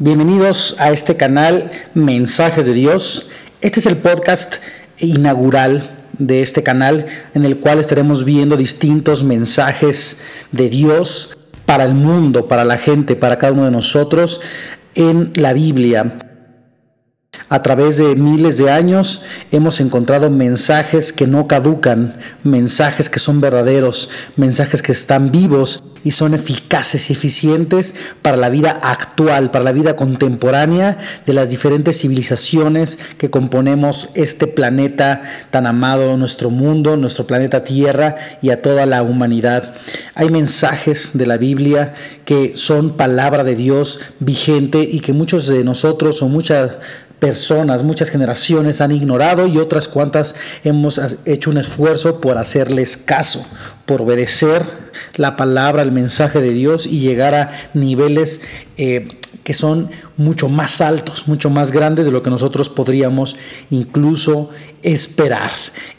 Bienvenidos a este canal Mensajes de Dios. Este es el podcast inaugural de este canal en el cual estaremos viendo distintos mensajes de Dios para el mundo, para la gente, para cada uno de nosotros en la Biblia. A través de miles de años hemos encontrado mensajes que no caducan, mensajes que son verdaderos, mensajes que están vivos y son eficaces y eficientes para la vida actual, para la vida contemporánea de las diferentes civilizaciones que componemos este planeta tan amado, nuestro mundo, nuestro planeta Tierra y a toda la humanidad. Hay mensajes de la Biblia que son palabra de Dios vigente y que muchos de nosotros o muchas personas, muchas generaciones han ignorado y otras cuantas hemos hecho un esfuerzo por hacerles caso, por obedecer la palabra, el mensaje de Dios y llegar a niveles eh, que son mucho más altos, mucho más grandes de lo que nosotros podríamos incluso esperar.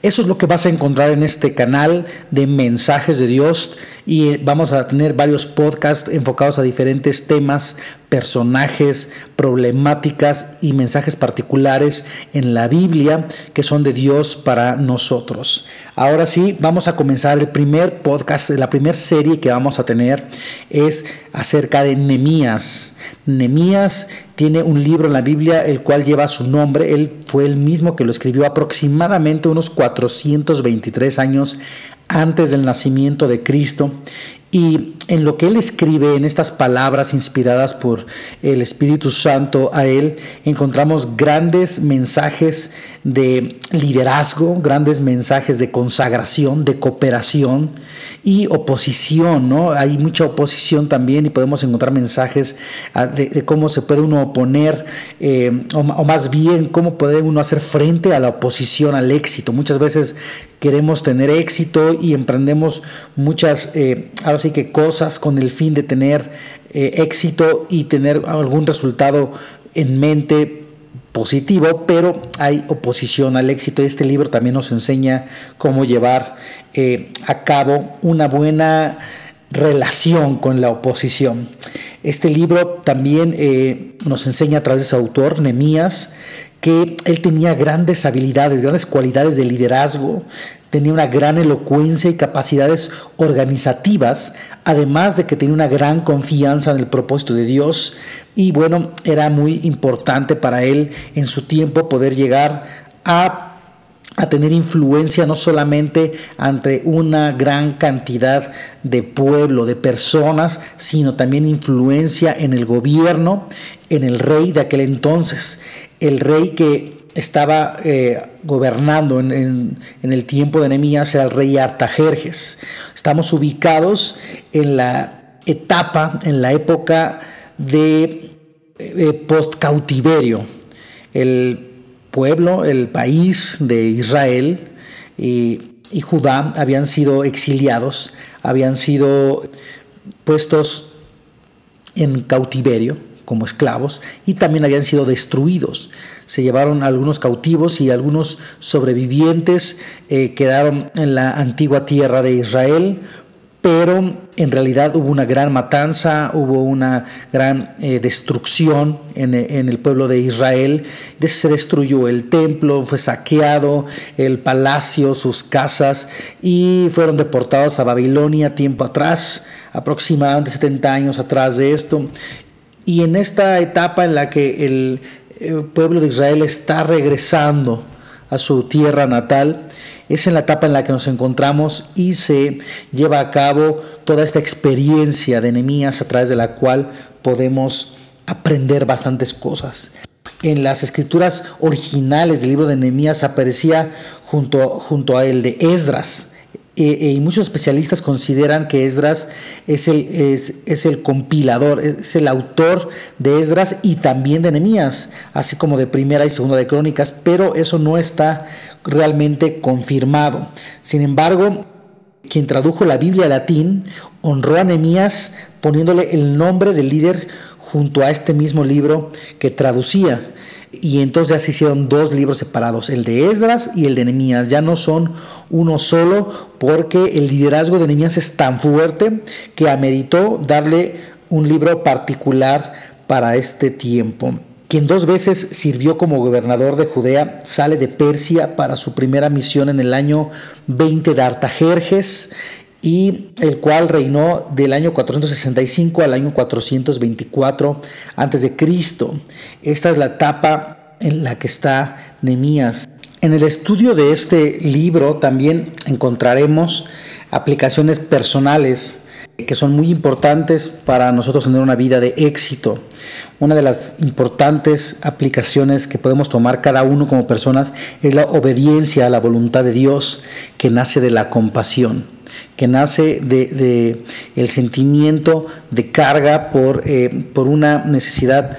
Eso es lo que vas a encontrar en este canal de mensajes de Dios y vamos a tener varios podcasts enfocados a diferentes temas, personajes, problemáticas y mensajes particulares en la Biblia que son de Dios para nosotros. Ahora sí, vamos a comenzar el primer podcast, la primera serie que vamos a tener es acerca de Nemías. Nemías tiene un libro en la Biblia el cual lleva su nombre. Él fue el mismo que lo escribió aproximadamente unos 423 años antes del nacimiento de Cristo y en lo que él escribe, en estas palabras inspiradas por el Espíritu Santo a él, encontramos grandes mensajes de liderazgo, grandes mensajes de consagración, de cooperación y oposición, ¿no? Hay mucha oposición también y podemos encontrar mensajes ah, de, cómo se puede uno oponer, eh, o, más bien cómo puede uno hacer frente a la oposición al éxito. Muchas veces queremos tener éxito y emprendemos muchas, eh, ahora sí que cosas con el fin de tener eh, éxito y tener algún resultado en mente positivo, pero hay oposición al éxito. Este libro también nos enseña cómo llevar eh, a cabo una buena relación con la oposición. Este libro también nos enseña a través de su autor, Nemías, que él tenía grandes habilidades, grandes cualidades de liderazgo, tenía una gran elocuencia y capacidades organizativas, además de que tenía una gran confianza en el propósito de Dios. Y bueno, era muy importante para él en su tiempo poder llegar a a tener influencia no solamente ante una gran cantidad de pueblo, de personas, sino también influencia en el gobierno, en el rey de aquel entonces, el rey que estaba eh, gobernando en, el tiempo de Nehemías era el rey Artajerjes. Estamos ubicados en la etapa, en la época de eh, post-cautiverio. El pueblo, el país de Israel y Judá habían sido exiliados, habían sido puestos en cautiverio como esclavos y también habían sido destruidos. Se llevaron algunos cautivos y algunos sobrevivientes eh, quedaron en la antigua tierra de Israel, pero en realidad hubo una gran matanza, hubo una gran eh, destrucción en, en, el pueblo de Israel. Se destruyó el templo, fue saqueado el palacio, sus casas y fueron deportados a Babilonia tiempo atrás, aproximadamente 70 años atrás de esto. Y en esta etapa en la que el pueblo de Israel está regresando a su tierra natal, es en la etapa en la que nos encontramos y se lleva a cabo toda esta experiencia de Nehemías a través de la cual podemos aprender bastantes cosas. En las escrituras originales del libro de Nehemías aparecía junto, junto a el de Esdras. Y muchos especialistas consideran que Esdras es el, es, el compilador, es el autor de Esdras y también de Nehemías, así como de primera y segunda de crónicas, pero eso no está realmente confirmado. Sin embargo, quien tradujo la Biblia al latín honró a Nehemías poniéndole el nombre del líder junto a este mismo libro que traducía y entonces ya se hicieron dos libros separados, el de Esdras y el de Nehemías. Ya no son uno solo porque el liderazgo de Nehemías es tan fuerte que ameritó darle un libro particular para este tiempo quien dos veces sirvió como gobernador de Judea, sale de Persia para su primera misión en el año 20 de Artajerjes y el cual reinó del año 465 al año 424 antes de Cristo. Esta es la etapa en la que está Nemías. En el estudio de este libro también encontraremos aplicaciones personales que son muy importantes para nosotros tener una vida de éxito. Una de las importantes aplicaciones que podemos tomar cada uno como personas es la obediencia a la voluntad de Dios que nace de la compasión, que nace de, el sentimiento de carga por, eh, por una necesidad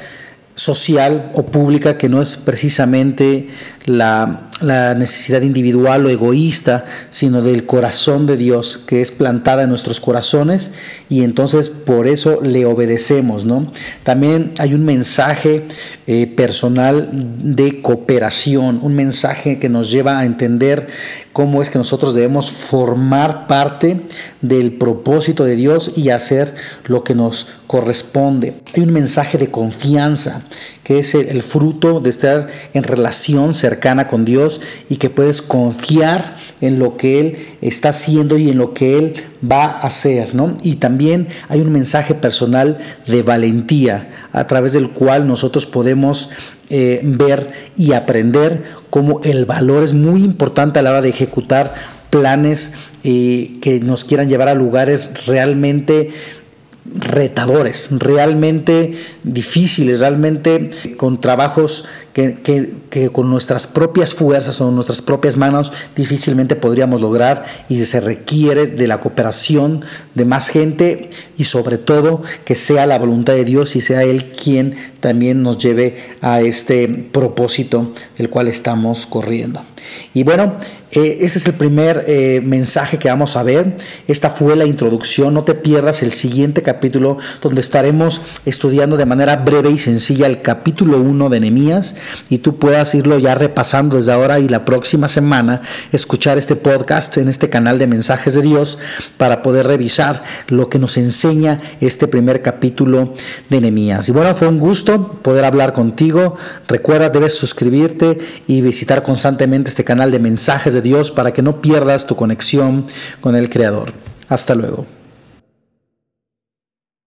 social o pública que no es precisamente la, necesidad individual o egoísta, sino del corazón de Dios que es plantada en nuestros corazones y entonces por eso le obedecemos. ¿no? También hay un mensaje eh, personal de cooperación, un mensaje que nos lleva a entender cómo es que nosotros debemos formar parte del propósito de Dios y hacer lo que nos corresponde. Hay un mensaje de confianza, que es el, fruto de estar en relación cercana con Dios y que puedes confiar en lo que Él está haciendo y en lo que Él va a hacer. ¿no? Y también hay un mensaje personal de valentía a través del cual nosotros podemos eh, ver y aprender cómo el valor es muy importante a la hora de ejecutar planes eh, que nos quieran llevar a lugares realmente retadores, realmente difíciles, realmente con trabajos que, con nuestras propias fuerzas o nuestras propias manos difícilmente podríamos lograr y se requiere de la cooperación de más gente y sobre todo que sea la voluntad de Dios y sea Él quien también nos lleve a este propósito del cual estamos corriendo. Y bueno, este es el primer eh, mensaje que vamos a ver. Esta fue la introducción. No te pierdas el siguiente capítulo donde estaremos estudiando de manera breve y sencilla el capítulo 1 de Nehemías y tú puedas irlo ya repasando desde ahora y la próxima semana escuchar este podcast en este canal de mensajes de Dios para poder revisar lo que nos enseña este primer capítulo de Nehemías. Y bueno, fue un gusto poder hablar contigo. Recuerda, debes suscribirte y visitar constantemente este canal de mensajes Dios para que no pierdas tu conexión con el Creador. Hasta luego.